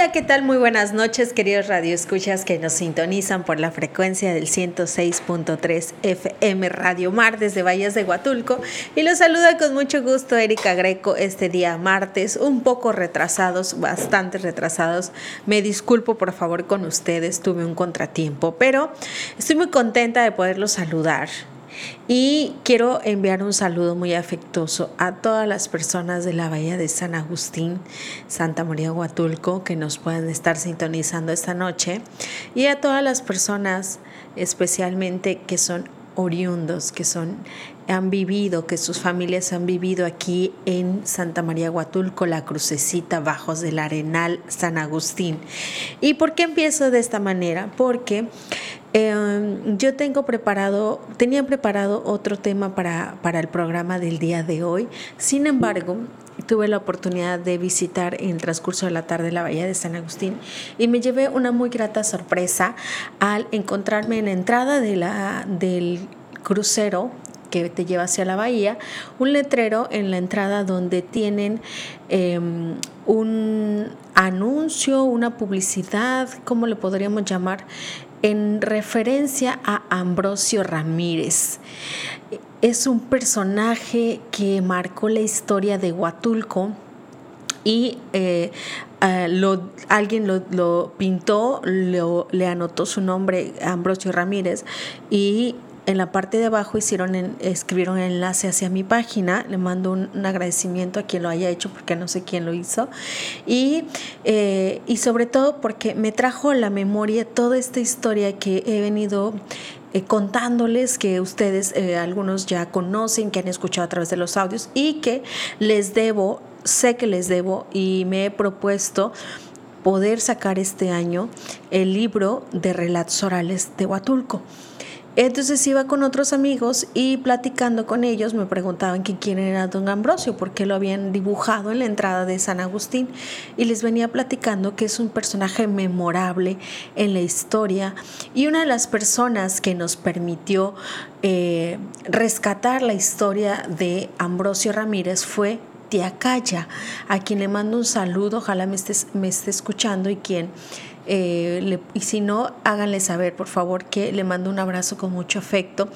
Hola, ¿qué tal? Muy buenas noches, queridos radioescuchas que nos sintonizan por la frecuencia del 106.3 FM Radio Mar desde Valles de Huatulco. Y los saluda con mucho gusto Erika Greco este día martes, un poco retrasados, bastante retrasados. Me disculpo por favor con ustedes, tuve un contratiempo, pero estoy muy contenta de poderlos saludar y quiero enviar un saludo muy afectuoso a todas las personas de la Bahía de San Agustín, Santa María Huatulco, que nos puedan estar sintonizando esta noche, y a todas las personas especialmente que son oriundos, que son han vivido, que sus familias han vivido aquí en Santa María Huatulco, la crucecita Bajos del Arenal, San Agustín. ¿Y por qué empiezo de esta manera? Porque Em, yo tengo preparado, tenía preparado otro tema para, para el programa del día de hoy. Sin embargo, tuve la oportunidad de visitar en el transcurso de la tarde la bahía de San Agustín y me llevé una muy grata sorpresa al encontrarme en la entrada de la, del crucero que te lleva hacia la bahía, un letrero en la entrada donde tienen em, un anuncio, una publicidad, ¿cómo le podríamos llamar? en referencia a Ambrosio Ramírez. Es un personaje que marcó la historia de Huatulco y eh, alguien lo, pintó, le anotó su nombre, Ambrosio Ramírez, y en la parte de abajo hicieron escribieron el enlace hacia mi página. Le mando un, agradecimiento a quien lo haya hecho porque no sé quién lo hizo. Y, eh, y sobre todo porque me trajo a la memoria toda esta historia que he venido eh, contándoles que ustedes eh, algunos ya conocen, que han escuchado a través de los audios y que les debo, sé que les debo y me he propuesto poder sacar este año el libro de relatos orales de Huatulco. Entonces iba con otros amigos y platicando con ellos me preguntaban quién era don Ambrosio, porque lo habían dibujado en la entrada de San Agustín. Y les venía platicando que es un personaje memorable en la historia y una de las personas que nos permitió eh, rescatar la historia de Ambrosio Ramírez fue Tía Calla, a quien le mando un saludo, ojalá me esté, me esté escuchando y quien eh, y si no, háganle saber, por favor, que le mando un abrazo con mucho afecto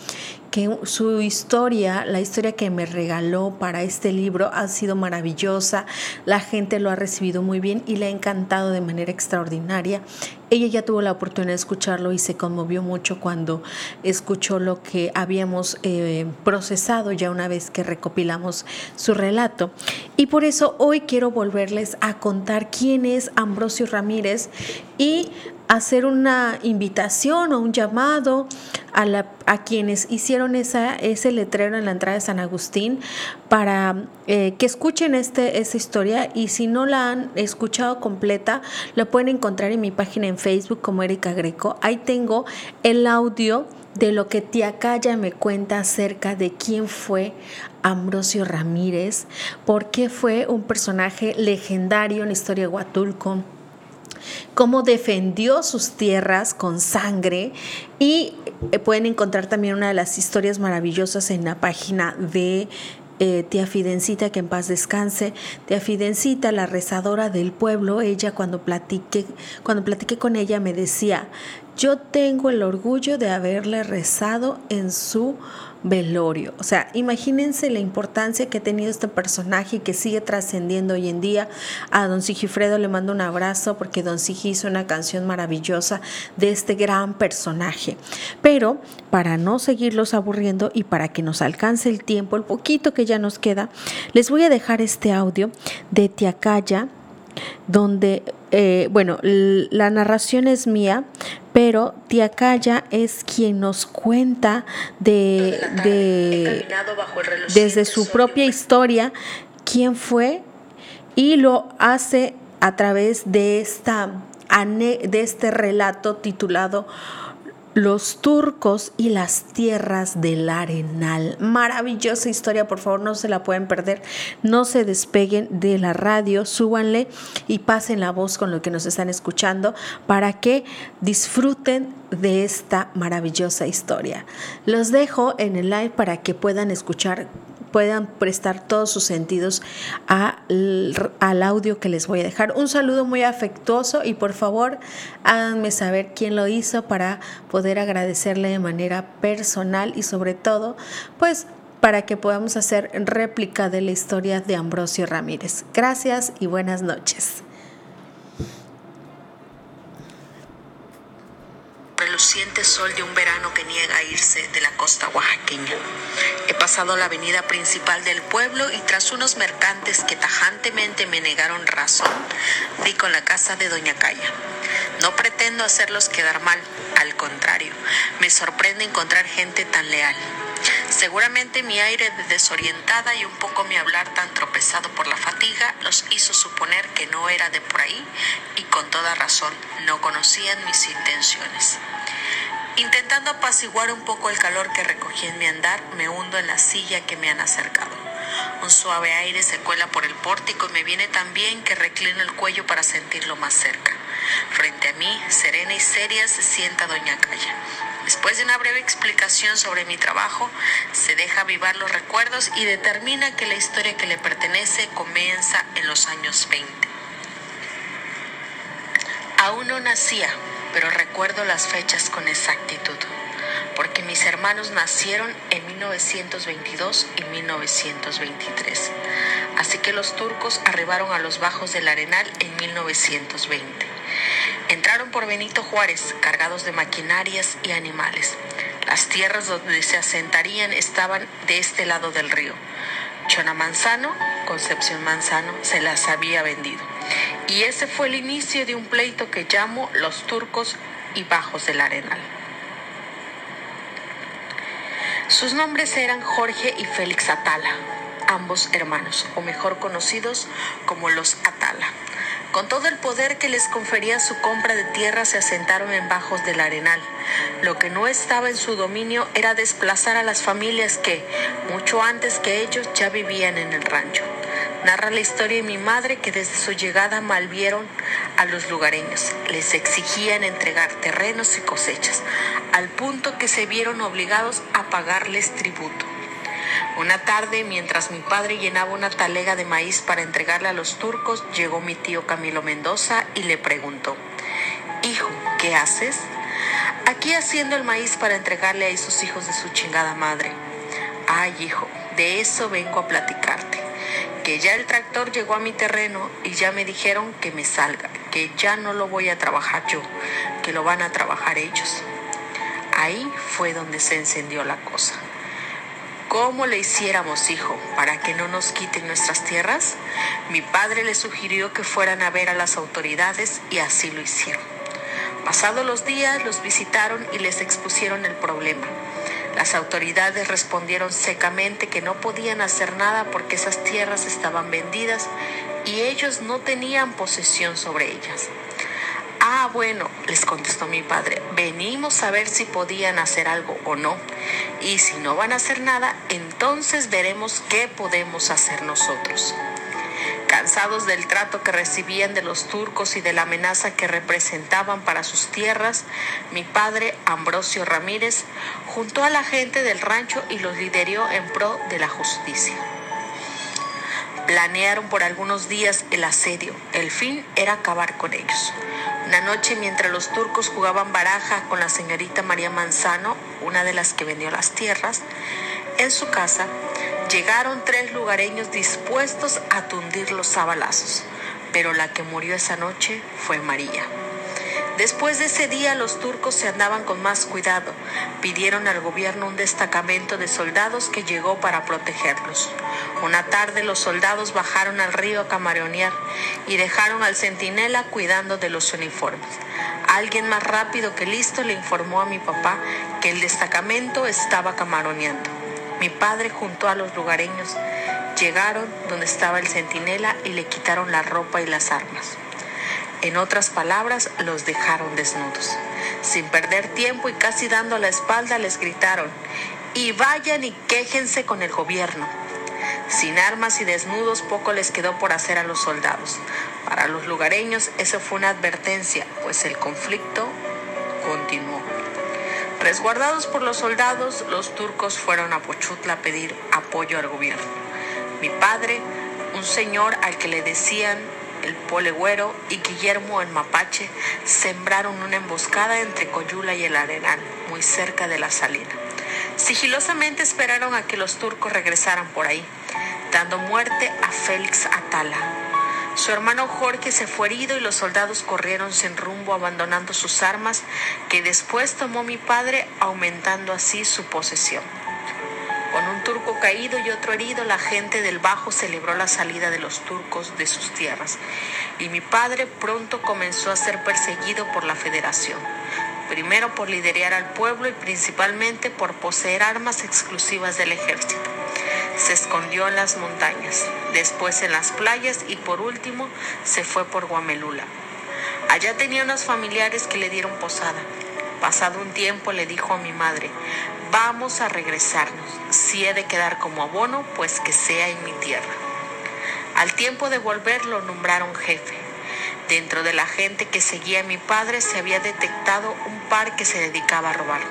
su historia, la historia que me regaló para este libro ha sido maravillosa, la gente lo ha recibido muy bien y le ha encantado de manera extraordinaria. Ella ya tuvo la oportunidad de escucharlo y se conmovió mucho cuando escuchó lo que habíamos eh, procesado ya una vez que recopilamos su relato. Y por eso hoy quiero volverles a contar quién es Ambrosio Ramírez y hacer una invitación o un llamado a, la, a quienes hicieron esa, ese letrero en la entrada de San Agustín para eh, que escuchen este, esa historia y si no la han escuchado completa, la pueden encontrar en mi página en Facebook como Erika Greco. Ahí tengo el audio de lo que tía Calla me cuenta acerca de quién fue Ambrosio Ramírez, por qué fue un personaje legendario en la historia de Huatulco cómo defendió sus tierras con sangre y eh, pueden encontrar también una de las historias maravillosas en la página de eh, tía Fidencita, que en paz descanse, tía Fidencita, la rezadora del pueblo, ella cuando platiqué, cuando platiqué con ella me decía, yo tengo el orgullo de haberle rezado en su velorio. O sea, imagínense la importancia que ha tenido este personaje y que sigue trascendiendo hoy en día. A don Sigifredo le mando un abrazo porque don Sigi hizo una canción maravillosa de este gran personaje. Pero para no seguirlos aburriendo y para que nos alcance el tiempo, el poquito que ya nos queda, les voy a dejar este audio de Tiacaya donde, eh, bueno, la narración es mía, pero Tía Calla es quien nos cuenta de, desde su propia historia quién fue y lo hace a través de, esta, de este relato titulado los turcos y las tierras del Arenal. Maravillosa historia, por favor, no se la pueden perder. No se despeguen de la radio, súbanle y pasen la voz con lo que nos están escuchando para que disfruten de esta maravillosa historia. Los dejo en el live para que puedan escuchar puedan prestar todos sus sentidos al audio que les voy a dejar. Un saludo muy afectuoso y por favor háganme saber quién lo hizo para poder agradecerle de manera personal y sobre todo pues para que podamos hacer réplica de la historia de Ambrosio Ramírez. Gracias y buenas noches. Reluciente sol de un verano que niega a irse de la costa oaxaqueña. He pasado la avenida principal del pueblo y tras unos mercantes que tajantemente me negaron razón, di con la casa de Doña Calla. No pretendo hacerlos quedar mal, al contrario, me sorprende encontrar gente tan leal. Seguramente mi aire de desorientada y un poco mi hablar tan tropezado por la fatiga los hizo suponer que no era de por ahí y con toda razón no conocían mis intenciones. Intentando apaciguar un poco el calor que recogí en mi andar, me hundo en la silla que me han acercado. Un suave aire se cuela por el pórtico y me viene tan bien que reclino el cuello para sentirlo más cerca. Frente a mí, serena y seria, se sienta Doña Calla. Después de una breve explicación sobre mi trabajo, se deja avivar los recuerdos y determina que la historia que le pertenece comienza en los años 20. Aún no nacía, pero recuerdo las fechas con exactitud, porque mis hermanos nacieron en 1922 y 1923. Así que los turcos arribaron a los bajos del Arenal en 1920. Entraron por Benito Juárez cargados de maquinarias y animales. Las tierras donde se asentarían estaban de este lado del río. Chona Manzano, Concepción Manzano, se las había vendido. Y ese fue el inicio de un pleito que llamo los turcos y bajos del arenal. Sus nombres eran Jorge y Félix Atala, ambos hermanos, o mejor conocidos como los Atala. Con todo el poder que les confería su compra de tierra se asentaron en bajos del arenal. Lo que no estaba en su dominio era desplazar a las familias que, mucho antes que ellos, ya vivían en el rancho. Narra la historia de mi madre que desde su llegada malvieron a los lugareños. Les exigían entregar terrenos y cosechas, al punto que se vieron obligados a pagarles tributo. Una tarde, mientras mi padre llenaba una talega de maíz para entregarle a los turcos, llegó mi tío Camilo Mendoza y le preguntó, Hijo, ¿qué haces? Aquí haciendo el maíz para entregarle a esos hijos de su chingada madre. Ay, hijo, de eso vengo a platicarte. Que ya el tractor llegó a mi terreno y ya me dijeron que me salga, que ya no lo voy a trabajar yo, que lo van a trabajar ellos. Ahí fue donde se encendió la cosa. ¿Cómo le hiciéramos, hijo, para que no nos quiten nuestras tierras? Mi padre le sugirió que fueran a ver a las autoridades y así lo hicieron. Pasados los días los visitaron y les expusieron el problema. Las autoridades respondieron secamente que no podían hacer nada porque esas tierras estaban vendidas y ellos no tenían posesión sobre ellas. Ah, bueno, les contestó mi padre, venimos a ver si podían hacer algo o no. Y si no van a hacer nada, entonces veremos qué podemos hacer nosotros. Cansados del trato que recibían de los turcos y de la amenaza que representaban para sus tierras, mi padre, Ambrosio Ramírez, juntó a la gente del rancho y los lideró en pro de la justicia. Planearon por algunos días el asedio. El fin era acabar con ellos. Una noche mientras los turcos jugaban baraja con la señorita María Manzano, una de las que vendió las tierras, en su casa llegaron tres lugareños dispuestos a tundirlos a balazos, pero la que murió esa noche fue María. Después de ese día los turcos se andaban con más cuidado. Pidieron al gobierno un destacamento de soldados que llegó para protegerlos. Una tarde los soldados bajaron al río a camaronear y dejaron al centinela cuidando de los uniformes. Alguien más rápido que listo le informó a mi papá que el destacamento estaba camaroneando. Mi padre junto a los lugareños llegaron donde estaba el centinela y le quitaron la ropa y las armas. En otras palabras, los dejaron desnudos. Sin perder tiempo y casi dando la espalda les gritaron, y vayan y quéjense con el gobierno. Sin armas y desnudos poco les quedó por hacer a los soldados. Para los lugareños eso fue una advertencia, pues el conflicto continuó. Resguardados por los soldados, los turcos fueron a Pochutla a pedir apoyo al gobierno. Mi padre, un señor al que le decían el Polegüero y Guillermo el Mapache sembraron una emboscada entre Coyula y el Arenal, muy cerca de la salina. Sigilosamente esperaron a que los turcos regresaran por ahí, dando muerte a Félix Atala. Su hermano Jorge se fue herido y los soldados corrieron sin rumbo abandonando sus armas que después tomó mi padre aumentando así su posesión. Caído y otro herido, la gente del Bajo celebró la salida de los turcos de sus tierras y mi padre pronto comenzó a ser perseguido por la Federación, primero por liderar al pueblo y principalmente por poseer armas exclusivas del ejército. Se escondió en las montañas, después en las playas y por último se fue por Guamelula. Allá tenía unos familiares que le dieron posada. Pasado un tiempo le dijo a mi madre, vamos a regresarnos. Si he de quedar como abono, pues que sea en mi tierra. Al tiempo de volver lo nombraron jefe. Dentro de la gente que seguía a mi padre se había detectado un par que se dedicaba a robar.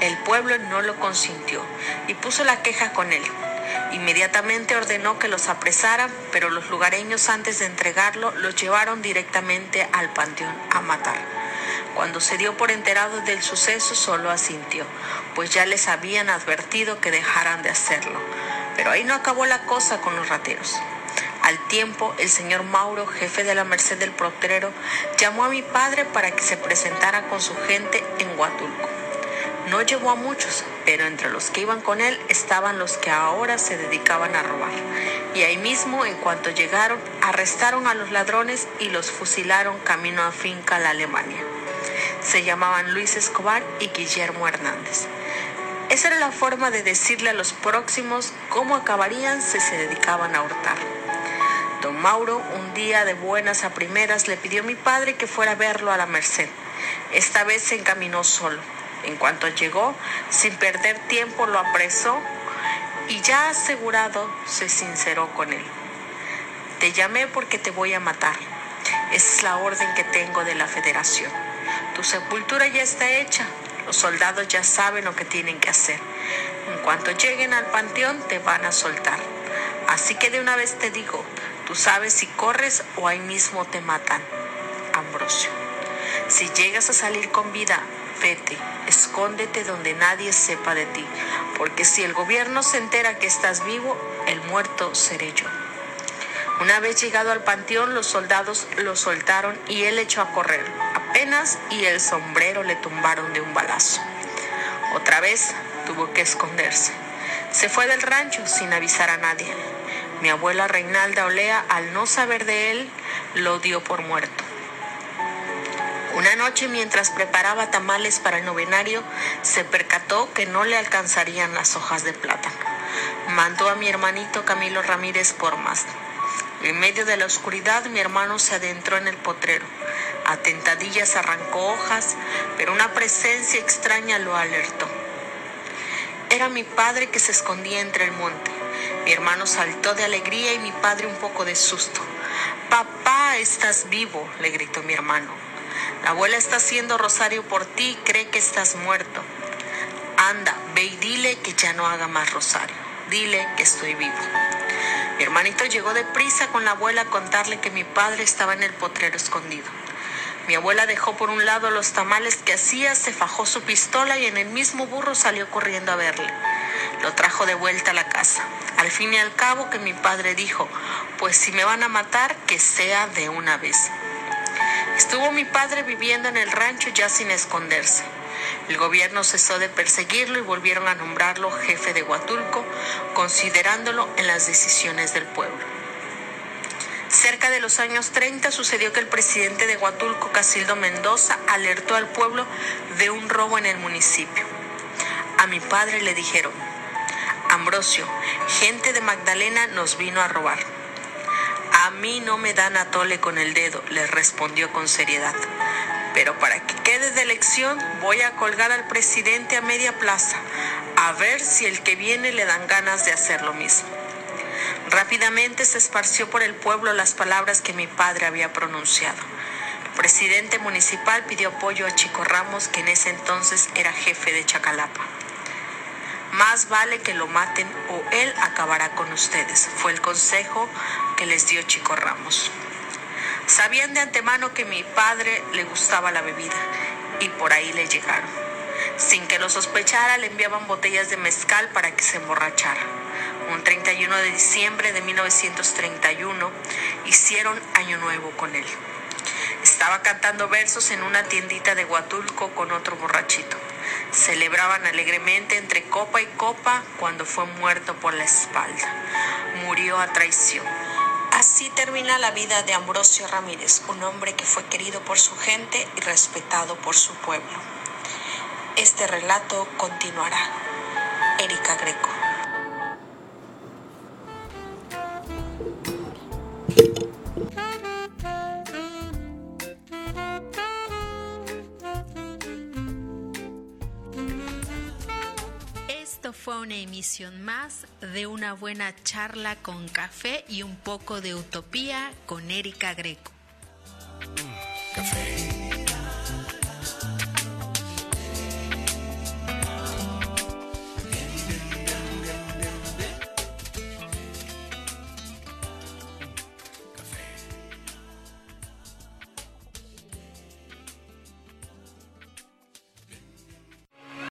El pueblo no lo consintió y puso la queja con él. Inmediatamente ordenó que los apresaran, pero los lugareños antes de entregarlo los llevaron directamente al panteón a matar. Cuando se dio por enterado del suceso, solo asintió, pues ya les habían advertido que dejaran de hacerlo. Pero ahí no acabó la cosa con los rateros. Al tiempo, el señor Mauro, jefe de la Merced del Protrero, llamó a mi padre para que se presentara con su gente en Huatulco. No llevó a muchos, pero entre los que iban con él estaban los que ahora se dedicaban a robar. Y ahí mismo, en cuanto llegaron, arrestaron a los ladrones y los fusilaron camino a finca la Alemania se llamaban Luis Escobar y Guillermo Hernández. Esa era la forma de decirle a los próximos cómo acabarían si se dedicaban a hurtar. Don Mauro, un día de buenas a primeras, le pidió a mi padre que fuera a verlo a la Merced. Esta vez se encaminó solo. En cuanto llegó, sin perder tiempo, lo apresó y ya asegurado se sinceró con él. Te llamé porque te voy a matar. Es la orden que tengo de la federación. Tu sepultura ya está hecha. Los soldados ya saben lo que tienen que hacer. En cuanto lleguen al panteón te van a soltar. Así que de una vez te digo, tú sabes si corres o ahí mismo te matan. Ambrosio. Si llegas a salir con vida, vete, escóndete donde nadie sepa de ti, porque si el gobierno se entera que estás vivo, el muerto seré yo. Una vez llegado al panteón, los soldados lo soltaron y él echó a correr y el sombrero le tumbaron de un balazo. Otra vez tuvo que esconderse. Se fue del rancho sin avisar a nadie. Mi abuela Reinalda Olea, al no saber de él, lo dio por muerto. Una noche mientras preparaba tamales para el novenario, se percató que no le alcanzarían las hojas de plátano. Mandó a mi hermanito Camilo Ramírez por más. En medio de la oscuridad mi hermano se adentró en el potrero. A tentadillas arrancó hojas, pero una presencia extraña lo alertó. Era mi padre que se escondía entre el monte. Mi hermano saltó de alegría y mi padre un poco de susto. Papá, estás vivo, le gritó mi hermano. La abuela está haciendo rosario por ti y cree que estás muerto. Anda, ve y dile que ya no haga más rosario. Dile que estoy vivo. Mi hermanito llegó deprisa con la abuela a contarle que mi padre estaba en el potrero escondido. Mi abuela dejó por un lado los tamales que hacía, se fajó su pistola y en el mismo burro salió corriendo a verle. Lo trajo de vuelta a la casa. Al fin y al cabo que mi padre dijo, pues si me van a matar, que sea de una vez. Estuvo mi padre viviendo en el rancho ya sin esconderse. El gobierno cesó de perseguirlo y volvieron a nombrarlo jefe de Huatulco, considerándolo en las decisiones del pueblo. Cerca de los años 30 sucedió que el presidente de Huatulco, Casildo Mendoza, alertó al pueblo de un robo en el municipio. A mi padre le dijeron, Ambrosio, gente de Magdalena nos vino a robar. A mí no me dan atole con el dedo, le respondió con seriedad Pero para que quede de elección voy a colgar al presidente a media plaza, a ver si el que viene le dan ganas de hacer lo mismo. Rápidamente se esparció por el pueblo las palabras que mi padre había pronunciado. El presidente municipal pidió apoyo a Chico Ramos, que en ese entonces era jefe de Chacalapa. Más vale que lo maten o él acabará con ustedes, fue el consejo que les dio Chico Ramos. Sabían de antemano que mi padre le gustaba la bebida y por ahí le llegaron. Sin que lo sospechara, le enviaban botellas de mezcal para que se emborrachara. Un 31 de diciembre de 1931 hicieron Año Nuevo con él. Estaba cantando versos en una tiendita de Huatulco con otro borrachito. Celebraban alegremente entre copa y copa cuando fue muerto por la espalda. Murió a traición. Así termina la vida de Ambrosio Ramírez, un hombre que fue querido por su gente y respetado por su pueblo. Este relato continuará. Erika Greco. Esto fue una emisión más de una buena charla con café y un poco de utopía con Erika Greco.